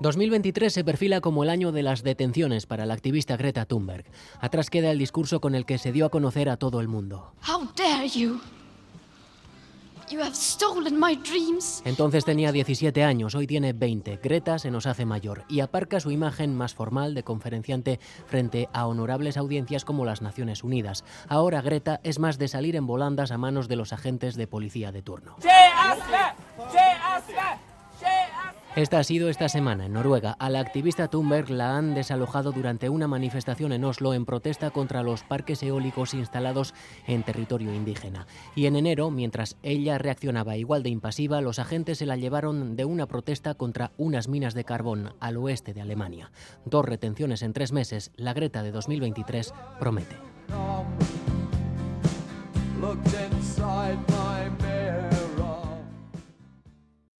2023 se perfila como el año de las detenciones para la activista Greta Thunberg. Atrás queda el discurso con el que se dio a conocer a todo el mundo. Entonces tenía 17 años, hoy tiene 20. Greta se nos hace mayor y aparca su imagen más formal de conferenciante frente a honorables audiencias como las Naciones Unidas. Ahora Greta es más de salir en volandas a manos de los agentes de policía de turno. Esta ha sido esta semana en Noruega. A la activista Thunberg la han desalojado durante una manifestación en Oslo en protesta contra los parques eólicos instalados en territorio indígena. Y en enero, mientras ella reaccionaba igual de impasiva, los agentes se la llevaron de una protesta contra unas minas de carbón al oeste de Alemania. Dos retenciones en tres meses, la Greta de 2023 promete.